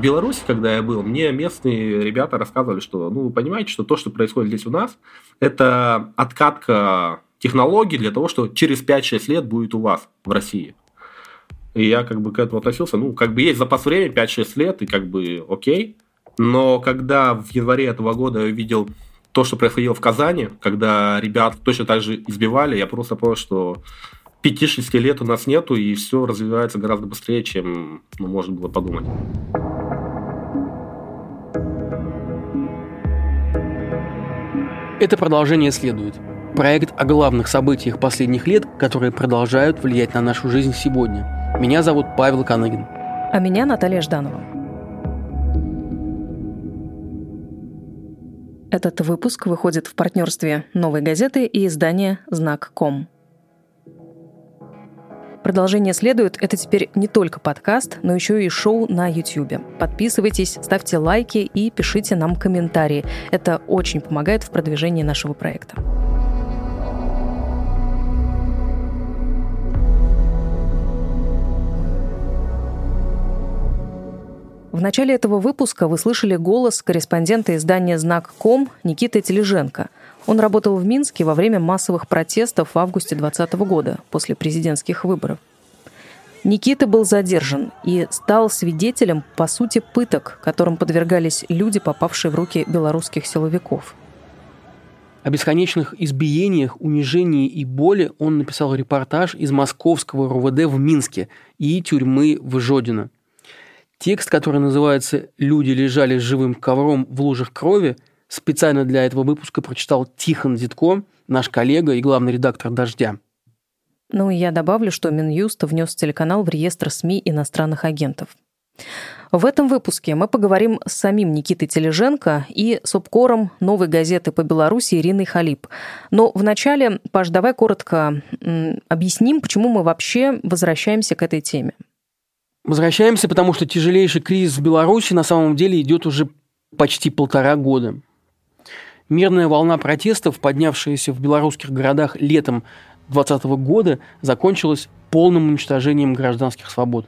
Беларуси, когда я был, мне местные ребята рассказывали, что, ну, вы понимаете, что то, что происходит здесь у нас, это откатка технологий для того, что через 5-6 лет будет у вас в России. И я как бы к этому относился, ну, как бы есть запас времени 5-6 лет, и как бы окей. Но когда в январе этого года я увидел то, что происходило в Казани, когда ребят точно так же избивали, я просто понял, что 5-6 лет у нас нету, и все развивается гораздо быстрее, чем ну, можно было подумать. Это продолжение следует. Проект о главных событиях последних лет, которые продолжают влиять на нашу жизнь сегодня. Меня зовут Павел Каныгин. А меня Наталья Жданова. Этот выпуск выходит в партнерстве «Новой газеты» и издания «Знак.ком». Продолжение следует. Это теперь не только подкаст, но еще и шоу на YouTube. Подписывайтесь, ставьте лайки и пишите нам комментарии. Это очень помогает в продвижении нашего проекта. В начале этого выпуска вы слышали голос корреспондента издания «Знак.ком» Никиты Тележенко. Он работал в Минске во время массовых протестов в августе 2020 года, после президентских выборов. Никита был задержан и стал свидетелем, по сути, пыток, которым подвергались люди, попавшие в руки белорусских силовиков. О бесконечных избиениях, унижении и боли он написал репортаж из московского РУВД в Минске и тюрьмы в Жодино – Текст, который называется «Люди лежали живым ковром в лужах крови», специально для этого выпуска прочитал Тихон Зитко, наш коллега и главный редактор «Дождя». Ну и я добавлю, что Минюст внес телеканал в реестр СМИ иностранных агентов. В этом выпуске мы поговорим с самим Никитой Тележенко и с обкором новой газеты по Беларуси Ириной Халип. Но вначале, Паш, давай коротко объясним, почему мы вообще возвращаемся к этой теме. Возвращаемся, потому что тяжелейший кризис в Беларуси на самом деле идет уже почти полтора года. Мирная волна протестов, поднявшаяся в белорусских городах летом 2020 года, закончилась полным уничтожением гражданских свобод.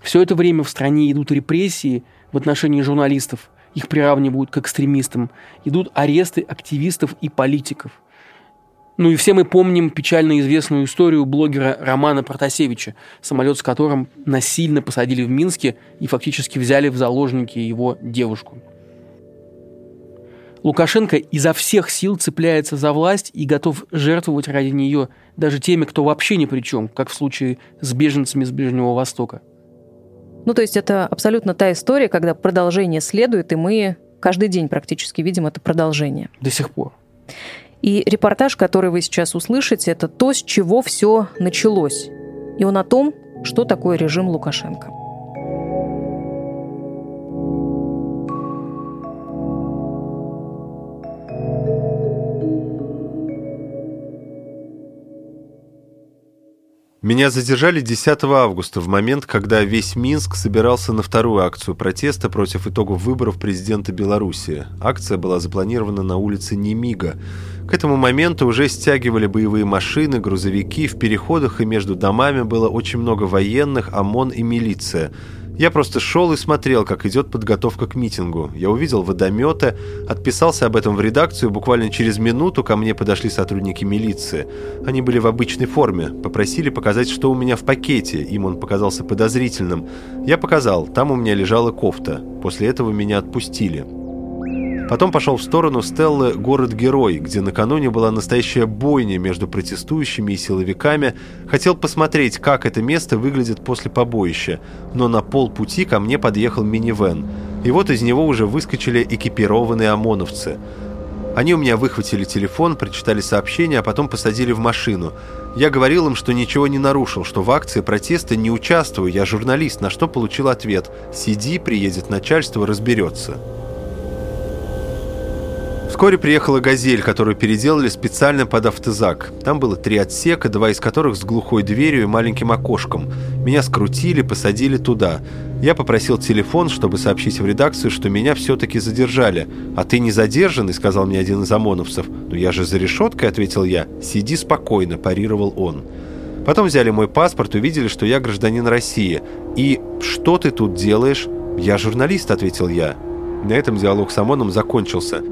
Все это время в стране идут репрессии в отношении журналистов, их приравнивают к экстремистам, идут аресты активистов и политиков – ну и все мы помним печально известную историю блогера Романа Протасевича, самолет с которым насильно посадили в Минске и фактически взяли в заложники его девушку. Лукашенко изо всех сил цепляется за власть и готов жертвовать ради нее даже теми, кто вообще ни при чем, как в случае с беженцами с Ближнего Востока. Ну, то есть это абсолютно та история, когда продолжение следует, и мы каждый день практически видим это продолжение. До сих пор. И репортаж, который вы сейчас услышите, это то, с чего все началось. И он о том, что такое режим Лукашенко. Меня задержали 10 августа, в момент, когда весь Минск собирался на вторую акцию протеста против итогов выборов президента Беларуси. Акция была запланирована на улице Немига. К этому моменту уже стягивали боевые машины, грузовики, в переходах и между домами было очень много военных, ОМОН и милиция – я просто шел и смотрел, как идет подготовка к митингу. Я увидел водометы, отписался об этом в редакцию, буквально через минуту ко мне подошли сотрудники милиции. Они были в обычной форме, попросили показать, что у меня в пакете, им он показался подозрительным. Я показал, там у меня лежала кофта. После этого меня отпустили. Потом пошел в сторону Стеллы «Город-герой», где накануне была настоящая бойня между протестующими и силовиками. Хотел посмотреть, как это место выглядит после побоища, но на полпути ко мне подъехал минивэн. И вот из него уже выскочили экипированные ОМОНовцы. Они у меня выхватили телефон, прочитали сообщение, а потом посадили в машину. Я говорил им, что ничего не нарушил, что в акции протеста не участвую, я журналист, на что получил ответ «Сиди, приедет начальство, разберется». Вскоре приехала «Газель», которую переделали специально под автозак. Там было три отсека, два из которых с глухой дверью и маленьким окошком. Меня скрутили, посадили туда. Я попросил телефон, чтобы сообщить в редакцию, что меня все-таки задержали. «А ты не задержанный?» – сказал мне один из ОМОНовцев. «Ну я же за решеткой», – ответил я. «Сиди спокойно», – парировал он. Потом взяли мой паспорт, увидели, что я гражданин России. И «Что ты тут делаешь?» «Я журналист», — ответил я. На этом диалог с ОМОНом закончился.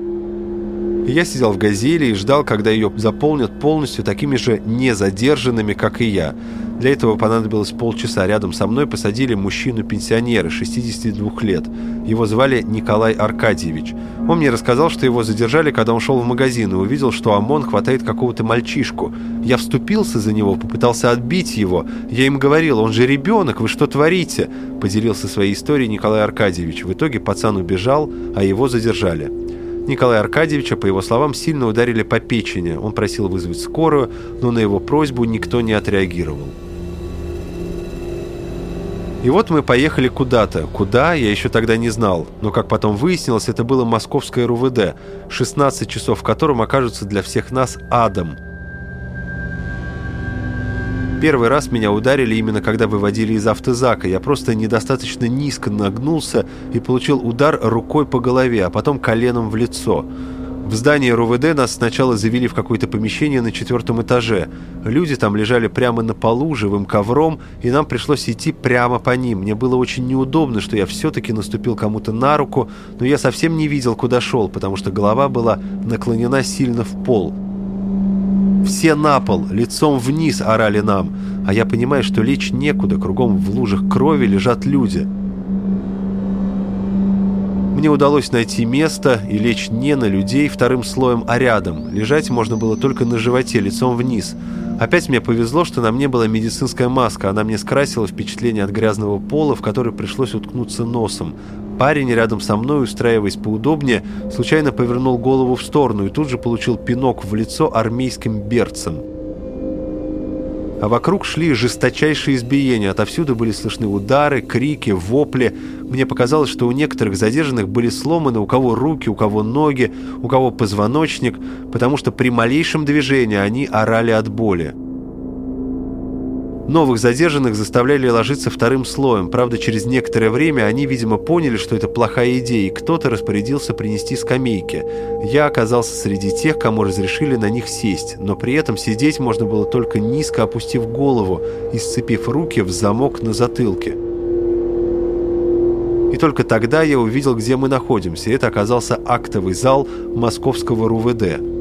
Я сидел в «Газели» и ждал, когда ее заполнят полностью такими же незадержанными, как и я. Для этого понадобилось полчаса. Рядом со мной посадили мужчину-пенсионера, 62 лет. Его звали Николай Аркадьевич. Он мне рассказал, что его задержали, когда он шел в магазин и увидел, что ОМОН хватает какого-то мальчишку. Я вступился за него, попытался отбить его. Я им говорил, он же ребенок, вы что творите? Поделился своей историей Николай Аркадьевич. В итоге пацан убежал, а его задержали. Николая Аркадьевича, по его словам, сильно ударили по печени. Он просил вызвать скорую, но на его просьбу никто не отреагировал. И вот мы поехали куда-то. Куда, я еще тогда не знал. Но, как потом выяснилось, это было московское РУВД, 16 часов в котором окажутся для всех нас адом. Первый раз меня ударили именно когда выводили из автозака. Я просто недостаточно низко нагнулся и получил удар рукой по голове, а потом коленом в лицо. В здании РУВД нас сначала завели в какое-то помещение на четвертом этаже. Люди там лежали прямо на полу, живым ковром, и нам пришлось идти прямо по ним. Мне было очень неудобно, что я все-таки наступил кому-то на руку, но я совсем не видел, куда шел, потому что голова была наклонена сильно в пол. Все на пол, лицом вниз орали нам, а я понимаю, что лечь некуда, кругом в лужах крови лежат люди. Мне удалось найти место и лечь не на людей вторым слоем, а рядом. Лежать можно было только на животе, лицом вниз. Опять мне повезло, что на мне была медицинская маска. Она мне скрасила впечатление от грязного пола, в который пришлось уткнуться носом. Парень рядом со мной, устраиваясь поудобнее, случайно повернул голову в сторону и тут же получил пинок в лицо армейским берцем а вокруг шли жесточайшие избиения. Отовсюду были слышны удары, крики, вопли. Мне показалось, что у некоторых задержанных были сломаны у кого руки, у кого ноги, у кого позвоночник, потому что при малейшем движении они орали от боли. Новых задержанных заставляли ложиться вторым слоем. Правда, через некоторое время они, видимо, поняли, что это плохая идея, и кто-то распорядился принести скамейки. Я оказался среди тех, кому разрешили на них сесть, но при этом сидеть можно было только низко опустив голову и сцепив руки в замок на затылке. И только тогда я увидел, где мы находимся. Это оказался актовый зал московского РУВД.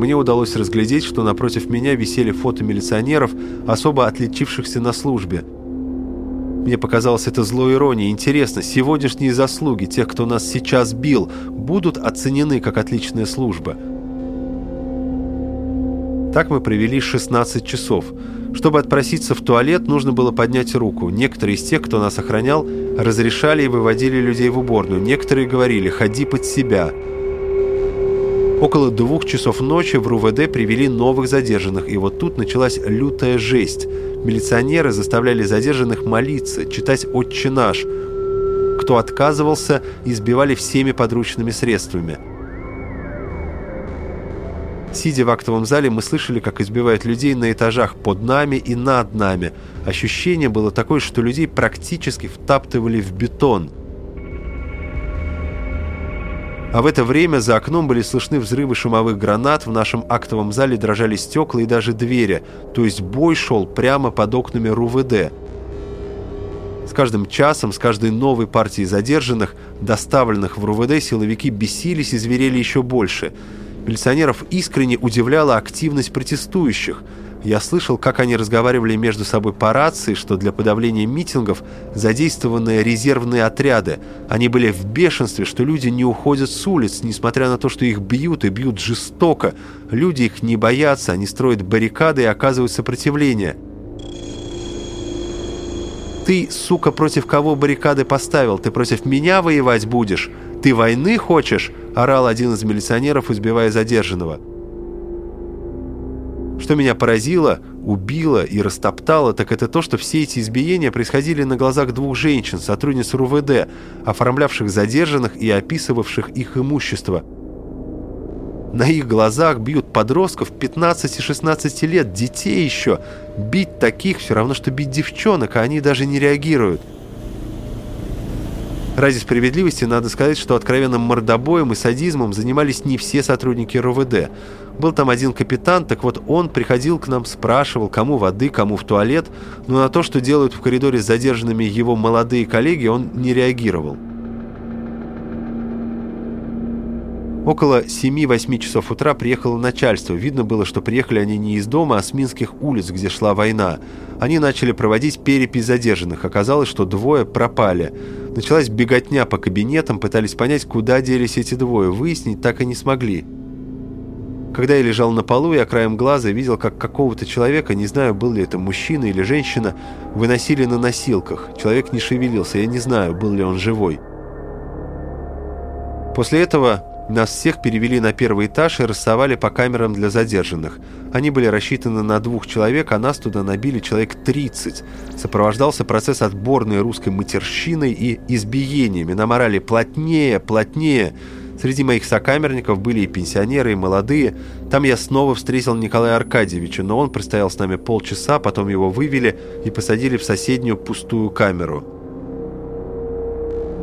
Мне удалось разглядеть, что напротив меня висели фото милиционеров, особо отличившихся на службе. Мне показалось это злой иронией. Интересно, сегодняшние заслуги тех, кто нас сейчас бил, будут оценены как отличная служба? Так мы провели 16 часов. Чтобы отпроситься в туалет, нужно было поднять руку. Некоторые из тех, кто нас охранял, разрешали и выводили людей в уборную. Некоторые говорили «ходи под себя». Около двух часов ночи в РУВД привели новых задержанных, и вот тут началась лютая жесть. Милиционеры заставляли задержанных молиться, читать «Отче наш». Кто отказывался, избивали всеми подручными средствами. Сидя в актовом зале, мы слышали, как избивают людей на этажах под нами и над нами. Ощущение было такое, что людей практически втаптывали в бетон – а в это время за окном были слышны взрывы шумовых гранат, в нашем актовом зале дрожали стекла и даже двери, то есть бой шел прямо под окнами РУВД. С каждым часом, с каждой новой партией задержанных, доставленных в РУВД, силовики бесились и зверели еще больше. Милиционеров искренне удивляла активность протестующих – я слышал, как они разговаривали между собой по рации, что для подавления митингов задействованы резервные отряды. Они были в бешенстве, что люди не уходят с улиц, несмотря на то, что их бьют и бьют жестоко. Люди их не боятся, они строят баррикады и оказывают сопротивление. «Ты, сука, против кого баррикады поставил? Ты против меня воевать будешь? Ты войны хочешь?» – орал один из милиционеров, избивая задержанного. Что меня поразило, убило и растоптало, так это то, что все эти избиения происходили на глазах двух женщин, сотрудниц РУВД, оформлявших задержанных и описывавших их имущество. На их глазах бьют подростков 15-16 лет, детей еще. Бить таких все равно, что бить девчонок, а они даже не реагируют. Ради справедливости надо сказать, что откровенным мордобоем и садизмом занимались не все сотрудники РОВД. Был там один капитан, так вот он приходил к нам, спрашивал, кому воды, кому в туалет, но на то, что делают в коридоре с задержанными его молодые коллеги, он не реагировал. Около 7-8 часов утра приехало начальство. Видно было, что приехали они не из дома, а с Минских улиц, где шла война. Они начали проводить перепись задержанных. Оказалось, что двое пропали. Началась беготня по кабинетам, пытались понять, куда делись эти двое. Выяснить так и не смогли. Когда я лежал на полу, я краем глаза видел, как какого-то человека, не знаю, был ли это мужчина или женщина, выносили на носилках. Человек не шевелился, я не знаю, был ли он живой. После этого нас всех перевели на первый этаж и рассовали по камерам для задержанных. Они были рассчитаны на двух человек, а нас туда набили человек 30. Сопровождался процесс отборной русской матерщиной и избиениями. На морали плотнее, плотнее. Среди моих сокамерников были и пенсионеры, и молодые. Там я снова встретил Николая Аркадьевича, но он простоял с нами полчаса, потом его вывели и посадили в соседнюю пустую камеру.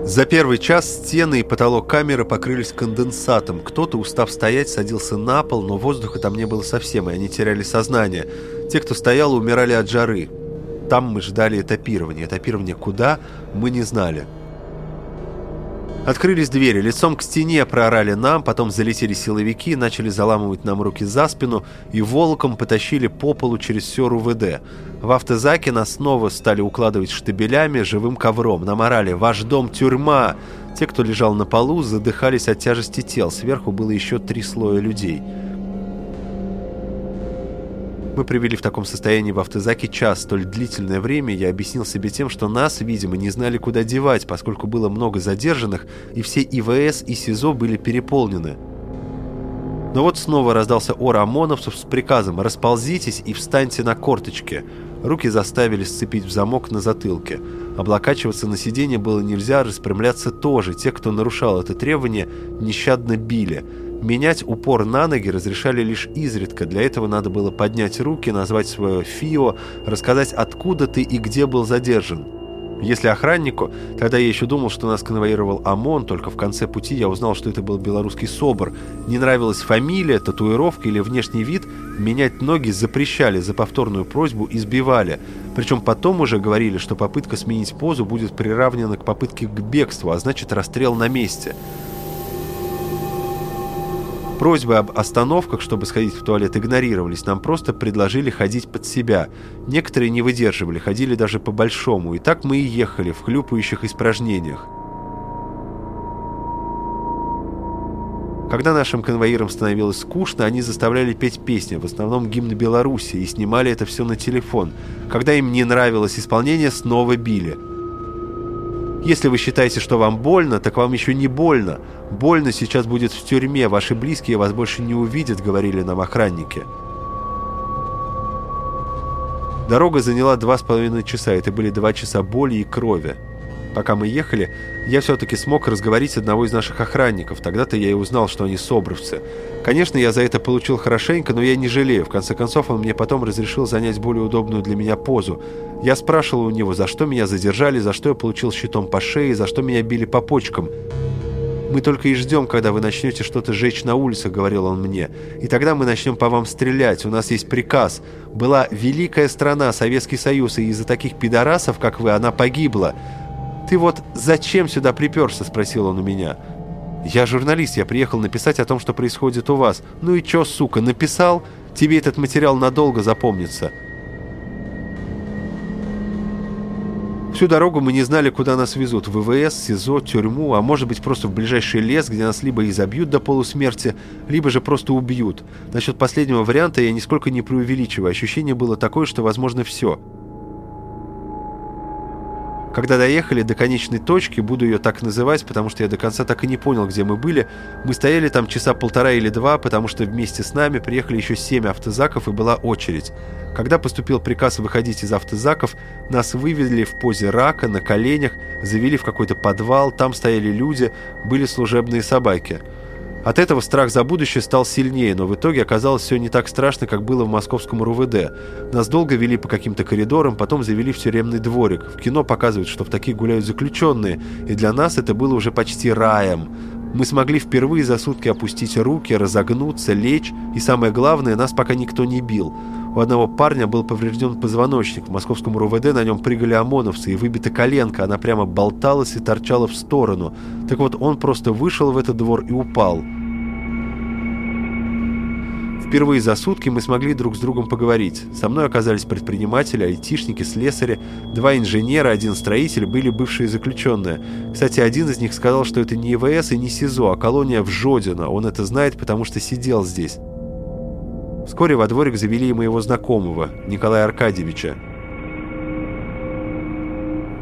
За первый час стены и потолок камеры покрылись конденсатом. Кто-то, устав стоять, садился на пол, но воздуха там не было совсем, и они теряли сознание. Те, кто стоял, умирали от жары. Там мы ждали этапирования. Этапирование куда, мы не знали. Открылись двери, лицом к стене проорали нам, потом залетели силовики, начали заламывать нам руки за спину и волоком потащили по полу через все РУВД. В автозаке нас снова стали укладывать штабелями, живым ковром. Нам орали «Ваш дом – тюрьма!». Те, кто лежал на полу, задыхались от тяжести тел. Сверху было еще три слоя людей. Мы привели в таком состоянии в автозаке час. Столь длительное время я объяснил себе тем, что нас, видимо, не знали, куда девать, поскольку было много задержанных, и все ИВС и СИЗО были переполнены. Но вот снова раздался ор ОМОНовцев с приказом «Расползитесь и встаньте на корточки». Руки заставили сцепить в замок на затылке. Облокачиваться на сиденье было нельзя, распрямляться тоже. Те, кто нарушал это требование, нещадно били – Менять упор на ноги разрешали лишь изредка. Для этого надо было поднять руки, назвать свое ФИО, рассказать, откуда ты и где был задержан. Если охраннику, тогда я еще думал, что нас конвоировал ОМОН, только в конце пути я узнал, что это был белорусский СОБР. Не нравилась фамилия, татуировка или внешний вид, менять ноги запрещали, за повторную просьбу избивали. Причем потом уже говорили, что попытка сменить позу будет приравнена к попытке к бегству, а значит расстрел на месте. Просьбы об остановках, чтобы сходить в туалет, игнорировались. Нам просто предложили ходить под себя. Некоторые не выдерживали, ходили даже по-большому. И так мы и ехали в хлюпающих испражнениях. Когда нашим конвоирам становилось скучно, они заставляли петь песни, в основном гимн Беларуси, и снимали это все на телефон. Когда им не нравилось исполнение, снова били. Если вы считаете, что вам больно, так вам еще не больно. Больно сейчас будет в тюрьме, ваши близкие вас больше не увидят, говорили нам охранники. Дорога заняла два с половиной часа, это были два часа боли и крови. Пока мы ехали, я все-таки смог разговорить одного из наших охранников. Тогда-то я и узнал, что они собровцы. Конечно, я за это получил хорошенько, но я не жалею. В конце концов, он мне потом разрешил занять более удобную для меня позу. Я спрашивал у него, за что меня задержали, за что я получил щитом по шее, за что меня били по почкам. «Мы только и ждем, когда вы начнете что-то жечь на улицах», — говорил он мне. «И тогда мы начнем по вам стрелять. У нас есть приказ. Была великая страна, Советский Союз, и из-за таких пидорасов, как вы, она погибла. «Ты вот зачем сюда приперся?» – спросил он у меня. «Я журналист, я приехал написать о том, что происходит у вас. Ну и чё, сука, написал? Тебе этот материал надолго запомнится». Всю дорогу мы не знали, куда нас везут. В ВВС, СИЗО, тюрьму, а может быть просто в ближайший лес, где нас либо изобьют до полусмерти, либо же просто убьют. Насчет последнего варианта я нисколько не преувеличиваю. Ощущение было такое, что возможно все. Когда доехали до конечной точки, буду ее так называть, потому что я до конца так и не понял, где мы были, мы стояли там часа полтора или два, потому что вместе с нами приехали еще семь автозаков и была очередь. Когда поступил приказ выходить из автозаков, нас вывели в позе рака, на коленях, завели в какой-то подвал, там стояли люди, были служебные собаки – от этого страх за будущее стал сильнее, но в итоге оказалось все не так страшно, как было в московском РУВД. Нас долго вели по каким-то коридорам, потом завели в тюремный дворик. В кино показывают, что в таких гуляют заключенные, и для нас это было уже почти раем. Мы смогли впервые за сутки опустить руки, разогнуться, лечь, и самое главное, нас пока никто не бил. У одного парня был поврежден позвоночник. В московском РУВД на нем прыгали ОМОНовцы, и выбита коленка, она прямо болталась и торчала в сторону. Так вот, он просто вышел в этот двор и упал. Впервые за сутки мы смогли друг с другом поговорить. Со мной оказались предприниматели, айтишники, слесари, два инженера, один строитель, были бывшие заключенные. Кстати, один из них сказал, что это не ИВС и не СИЗО, а колония в Жодино. Он это знает, потому что сидел здесь. Вскоре во дворик завели и моего знакомого, Николая Аркадьевича.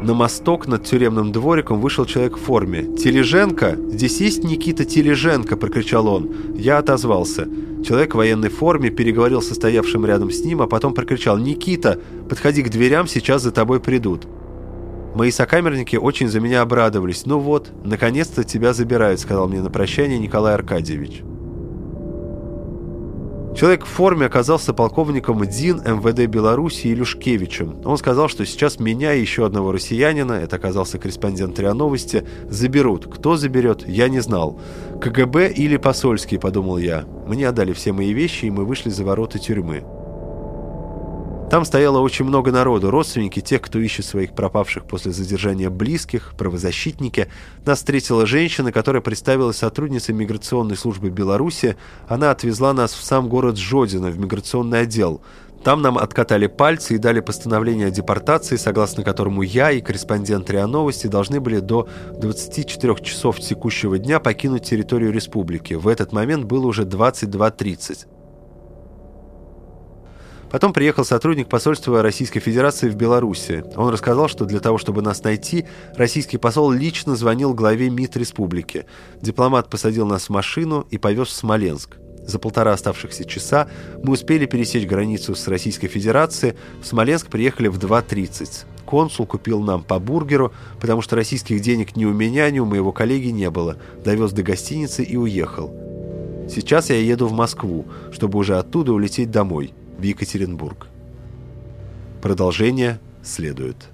На мосток над тюремным двориком вышел человек в форме. «Тележенко? Здесь есть Никита Тележенко!» – прокричал он. Я отозвался. Человек в военной форме переговорил со стоявшим рядом с ним, а потом прокричал «Никита, подходи к дверям, сейчас за тобой придут». Мои сокамерники очень за меня обрадовались. «Ну вот, наконец-то тебя забирают», – сказал мне на прощание Николай Аркадьевич. Человек в форме оказался полковником ДИН МВД Беларуси Илюшкевичем. Он сказал, что сейчас меня и еще одного россиянина, это оказался корреспондент РИА Новости, заберут. Кто заберет, я не знал. КГБ или посольский, подумал я. Мне отдали все мои вещи, и мы вышли за ворота тюрьмы. Там стояло очень много народу, родственники тех, кто ищет своих пропавших после задержания близких, правозащитники. Нас встретила женщина, которая представилась сотрудницей миграционной службы Беларуси. Она отвезла нас в сам город Жодино, в миграционный отдел. Там нам откатали пальцы и дали постановление о депортации, согласно которому я и корреспондент РИА Новости должны были до 24 часов текущего дня покинуть территорию республики. В этот момент было уже 22.30. Потом приехал сотрудник посольства Российской Федерации в Беларуси. Он рассказал, что для того, чтобы нас найти, российский посол лично звонил главе МИД республики. Дипломат посадил нас в машину и повез в Смоленск. За полтора оставшихся часа мы успели пересечь границу с Российской Федерацией. В Смоленск приехали в 2.30. Консул купил нам по бургеру, потому что российских денег ни у меня, ни у моего коллеги не было. Довез до гостиницы и уехал. Сейчас я еду в Москву, чтобы уже оттуда улететь домой в Екатеринбург. Продолжение следует.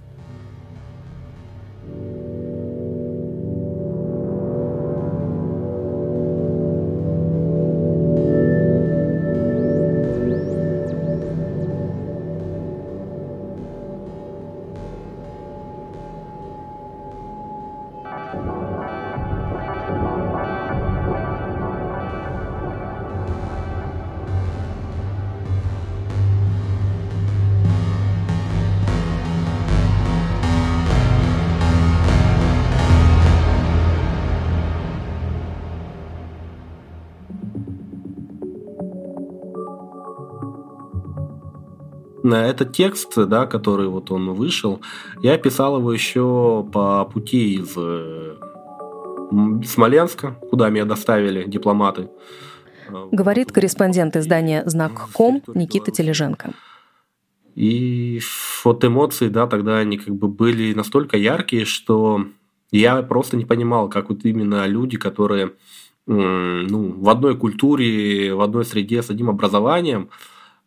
На этот текст, да, который вот он вышел, я писал его еще по пути из Смоленска, куда меня доставили дипломаты. Говорит корреспондент издания «Знак.ком» Никита Тележенко. И вот эмоции, да, тогда они как бы были настолько яркие, что я просто не понимал, как вот именно люди, которые ну, в одной культуре, в одной среде с одним образованием,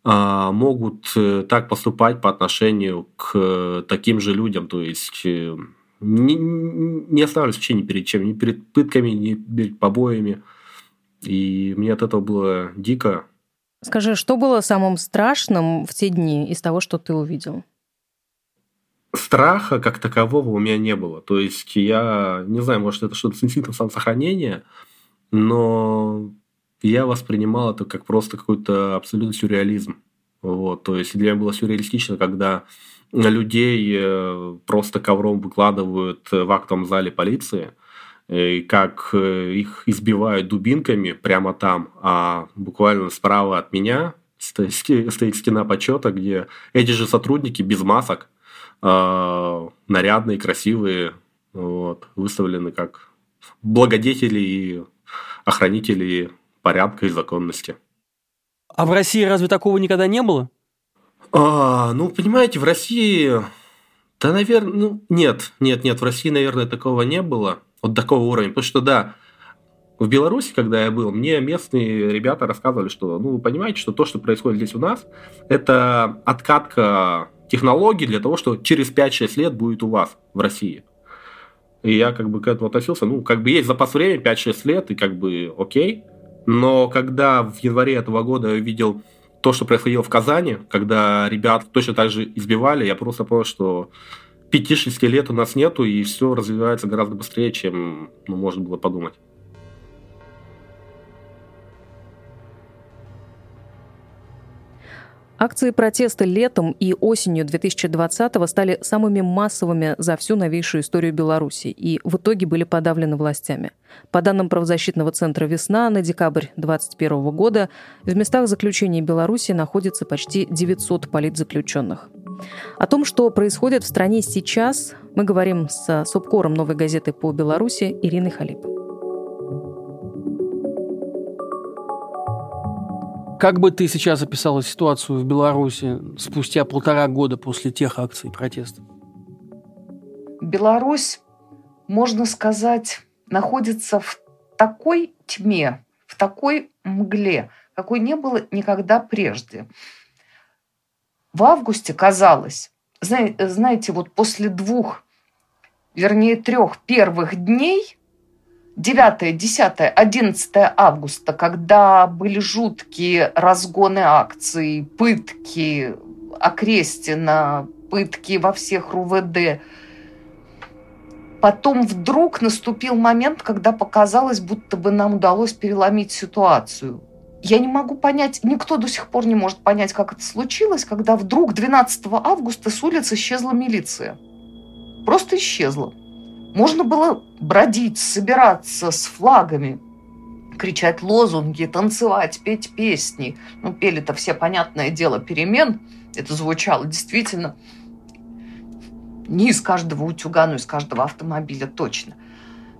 могут э, так поступать по отношению к таким же людям. То есть э, не, не оставались вообще ни перед чем, ни перед пытками, ни перед побоями. И мне от этого было дико. Скажи, что было самым страшным в те дни из того, что ты увидел? Страха как такового у меня не было. То есть я не знаю, может, это что-то с инстинктом самосохранения, но я воспринимал это как просто какой-то абсолютный сюрреализм. Вот, то есть для меня было сюрреалистично, когда людей э, просто ковром выкладывают в актовом зале полиции, и как э, их избивают дубинками прямо там, а буквально справа от меня стоит стена почета, где эти же сотрудники без масок, э, нарядные, красивые, вот, выставлены как благодетели и охранители порядка и законности. А в России разве такого никогда не было? А, ну, понимаете, в России... Да, наверное, ну, нет, нет, нет, в России, наверное, такого не было, вот такого уровня, потому что, да, в Беларуси, когда я был, мне местные ребята рассказывали, что, ну, вы понимаете, что то, что происходит здесь у нас, это откатка технологий для того, что через 5-6 лет будет у вас в России. И я как бы к этому относился, ну, как бы есть запас времени 5-6 лет, и как бы окей, но когда в январе этого года я увидел то, что происходило в Казани, когда ребят точно так же избивали, я просто понял, что 5-6 лет у нас нету, и все развивается гораздо быстрее, чем ну, можно было подумать. Акции протеста летом и осенью 2020-го стали самыми массовыми за всю новейшую историю Беларуси и в итоге были подавлены властями. По данным правозащитного центра «Весна» на декабрь 2021 года в местах заключения Беларуси находится почти 900 политзаключенных. О том, что происходит в стране сейчас, мы говорим с субкором «Новой газеты» по Беларуси Ириной Халип. Как бы ты сейчас описала ситуацию в Беларуси спустя полтора года после тех акций протеста? Беларусь, можно сказать, находится в такой тьме, в такой мгле, какой не было никогда прежде. В августе казалось, знаете, вот после двух, вернее трех первых дней 9, 10, 11 августа, когда были жуткие разгоны акций, пытки Окрестина, пытки во всех РУВД. Потом вдруг наступил момент, когда показалось, будто бы нам удалось переломить ситуацию. Я не могу понять, никто до сих пор не может понять, как это случилось, когда вдруг 12 августа с улицы исчезла милиция. Просто исчезла. Можно было бродить, собираться с флагами, кричать лозунги, танцевать, петь песни. Ну, пели-то все, понятное дело, перемен. Это звучало действительно не из каждого утюга, но из каждого автомобиля точно.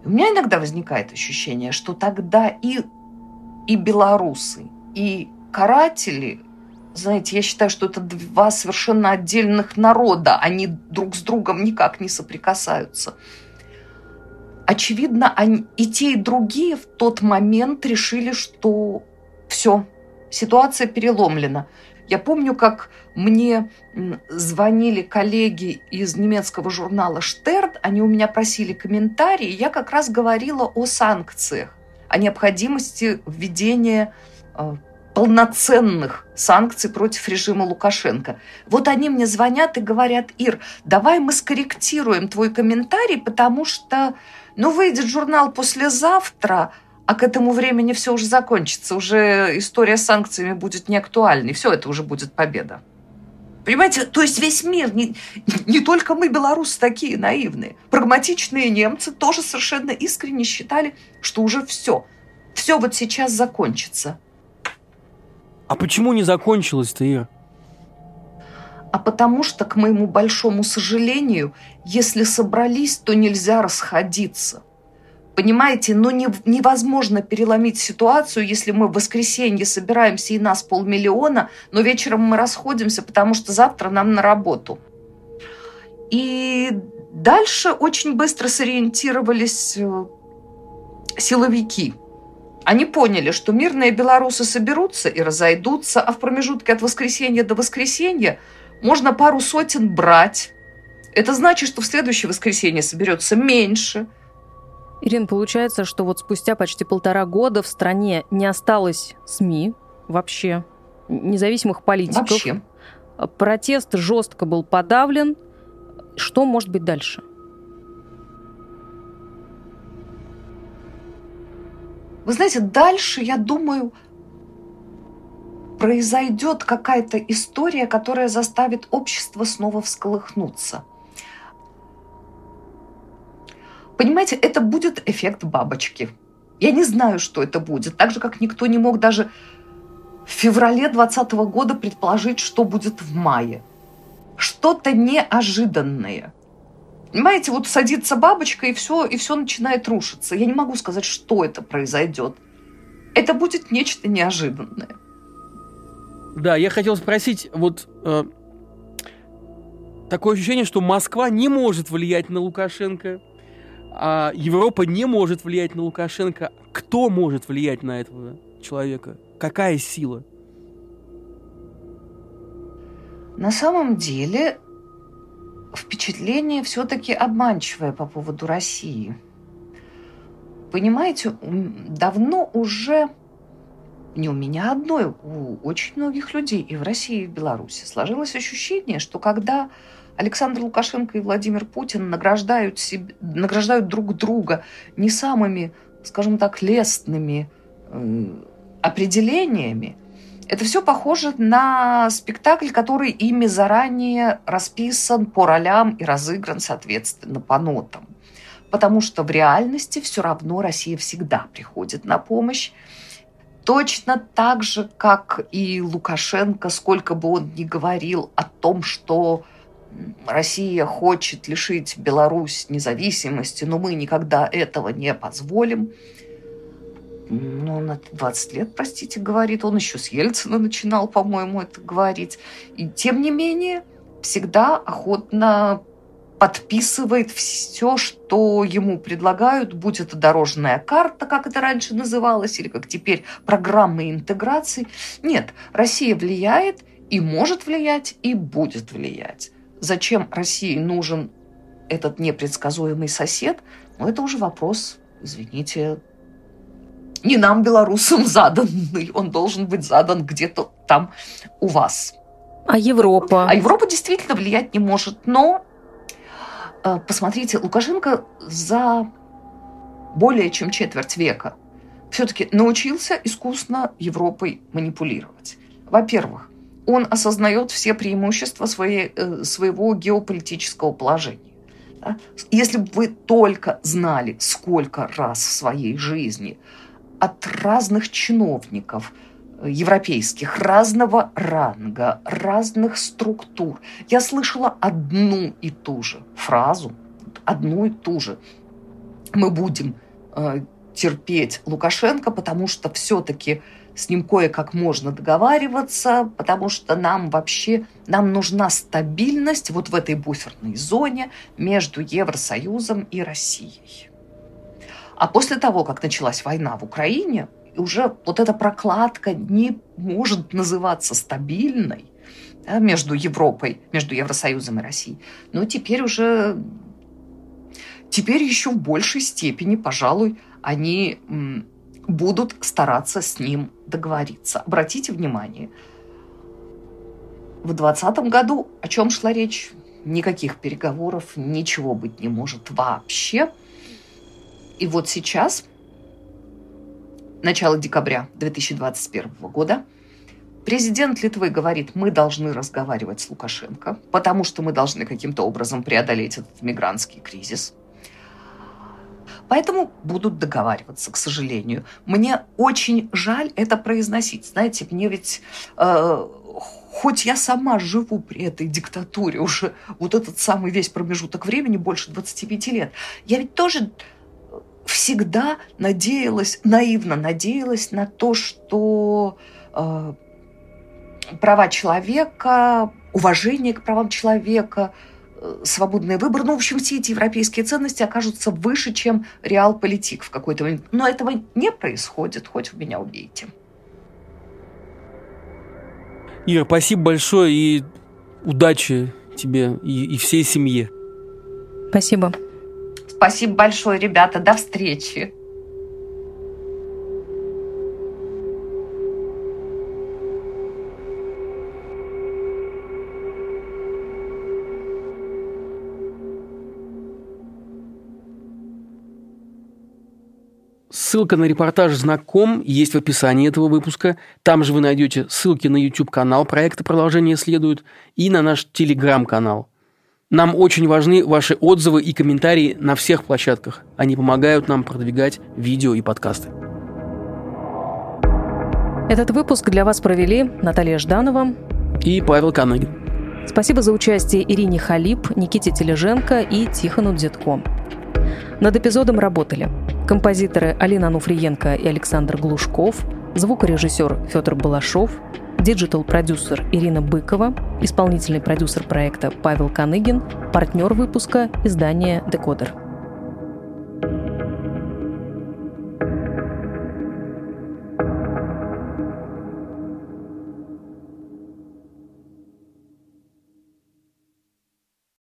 у меня иногда возникает ощущение, что тогда и, и белорусы, и каратели, знаете, я считаю, что это два совершенно отдельных народа, они друг с другом никак не соприкасаются – очевидно, они, и те, и другие в тот момент решили, что все, ситуация переломлена. Я помню, как мне звонили коллеги из немецкого журнала «Штерн», они у меня просили комментарии, я как раз говорила о санкциях, о необходимости введения э, полноценных санкций против режима Лукашенко. Вот они мне звонят и говорят, Ир, давай мы скорректируем твой комментарий, потому что ну, выйдет журнал послезавтра, а к этому времени все уже закончится. Уже история с санкциями будет неактуальной. Все это уже будет победа. Понимаете, то есть весь мир, не, не только мы, белорусы, такие наивные. Прагматичные немцы тоже совершенно искренне считали, что уже все. Все вот сейчас закончится. А почему не закончилось-то, Ира? а потому что, к моему большому сожалению, если собрались, то нельзя расходиться. Понимаете, ну не, невозможно переломить ситуацию, если мы в воскресенье собираемся и нас полмиллиона, но вечером мы расходимся, потому что завтра нам на работу. И дальше очень быстро сориентировались э, силовики. Они поняли, что мирные белорусы соберутся и разойдутся, а в промежутке от воскресенья до воскресенья – можно пару сотен брать. Это значит, что в следующее воскресенье соберется меньше. Ирина, получается, что вот спустя почти полтора года в стране не осталось СМИ вообще, независимых политиков. Вообще. Протест жестко был подавлен. Что может быть дальше? Вы знаете, дальше, я думаю, произойдет какая-то история, которая заставит общество снова всколыхнуться. Понимаете, это будет эффект бабочки. Я не знаю, что это будет. Так же, как никто не мог даже в феврале 2020 года предположить, что будет в мае. Что-то неожиданное. Понимаете, вот садится бабочка, и все, и все начинает рушиться. Я не могу сказать, что это произойдет. Это будет нечто неожиданное. Да, я хотел спросить, вот э, такое ощущение, что Москва не может влиять на Лукашенко, а Европа не может влиять на Лукашенко. Кто может влиять на этого человека? Какая сила? На самом деле впечатление все-таки обманчивое по поводу России. Понимаете, давно уже не у меня одной, у очень многих людей и в России, и в Беларуси сложилось ощущение, что когда Александр Лукашенко и Владимир Путин награждают, себе, награждают друг друга не самыми, скажем так, лестными э, определениями, Это все похоже на спектакль, который ими заранее расписан по ролям и разыгран, соответственно, по нотам. Потому что в реальности все равно Россия всегда приходит на помощь. Точно так же, как и Лукашенко, сколько бы он ни говорил о том, что Россия хочет лишить Беларусь независимости, но мы никогда этого не позволим. Ну, на 20 лет, простите, говорит. Он еще с Ельцина начинал, по-моему, это говорить. И тем не менее, всегда охотно подписывает все, что ему предлагают, будь это дорожная карта, как это раньше называлось, или как теперь программы интеграции. Нет, Россия влияет и может влиять, и будет влиять. Зачем России нужен этот непредсказуемый сосед, ну, это уже вопрос, извините, не нам, белорусам, заданный. Он должен быть задан где-то там у вас. А Европа? А Европа действительно влиять не может. Но Э, посмотрите, Лукашенко за более чем четверть века все-таки научился искусно Европой манипулировать. Во-первых, он осознает все преимущества своей, э, своего геополитического положения. Если бы вы только знали, сколько раз в своей жизни от разных чиновников – европейских, разного ранга, разных структур. Я слышала одну и ту же фразу, одну и ту же. Мы будем э, терпеть Лукашенко, потому что все-таки с ним кое-как можно договариваться, потому что нам вообще, нам нужна стабильность вот в этой буферной зоне между Евросоюзом и Россией. А после того, как началась война в Украине, уже вот эта прокладка не может называться стабильной да, между Европой, между Евросоюзом и Россией. Но теперь уже, теперь еще в большей степени, пожалуй, они будут стараться с ним договориться. Обратите внимание, в 2020 году о чем шла речь? Никаких переговоров, ничего быть не может вообще. И вот сейчас – начала декабря 2021 года, президент Литвы говорит, мы должны разговаривать с Лукашенко, потому что мы должны каким-то образом преодолеть этот мигрантский кризис. Поэтому будут договариваться, к сожалению. Мне очень жаль это произносить. Знаете, мне ведь э, хоть я сама живу при этой диктатуре уже вот этот самый весь промежуток времени, больше 25 лет, я ведь тоже всегда надеялась, наивно надеялась на то, что э, права человека, уважение к правам человека, э, свободный выбор, ну, в общем, все эти европейские ценности окажутся выше, чем реал-политик в какой-то момент. Но этого не происходит, хоть вы меня убейте. Ира, спасибо большое и удачи тебе и, и всей семье. Спасибо. Спасибо большое, ребята. До встречи. Ссылка на репортаж «Знаком» есть в описании этого выпуска. Там же вы найдете ссылки на YouTube-канал проекта «Продолжение следует» и на наш Телеграм-канал – нам очень важны ваши отзывы и комментарии на всех площадках. Они помогают нам продвигать видео и подкасты. Этот выпуск для вас провели Наталья Жданова и Павел Каныгин. Спасибо за участие Ирине Халип, Никите Тележенко и Тихону Дзетко. Над эпизодом работали композиторы Алина Нуфриенко и Александр Глушков, звукорежиссер Федор Балашов, digital-продюсер Ирина Быкова, исполнительный продюсер проекта Павел Каныгин, партнер выпуска издания «Декодер».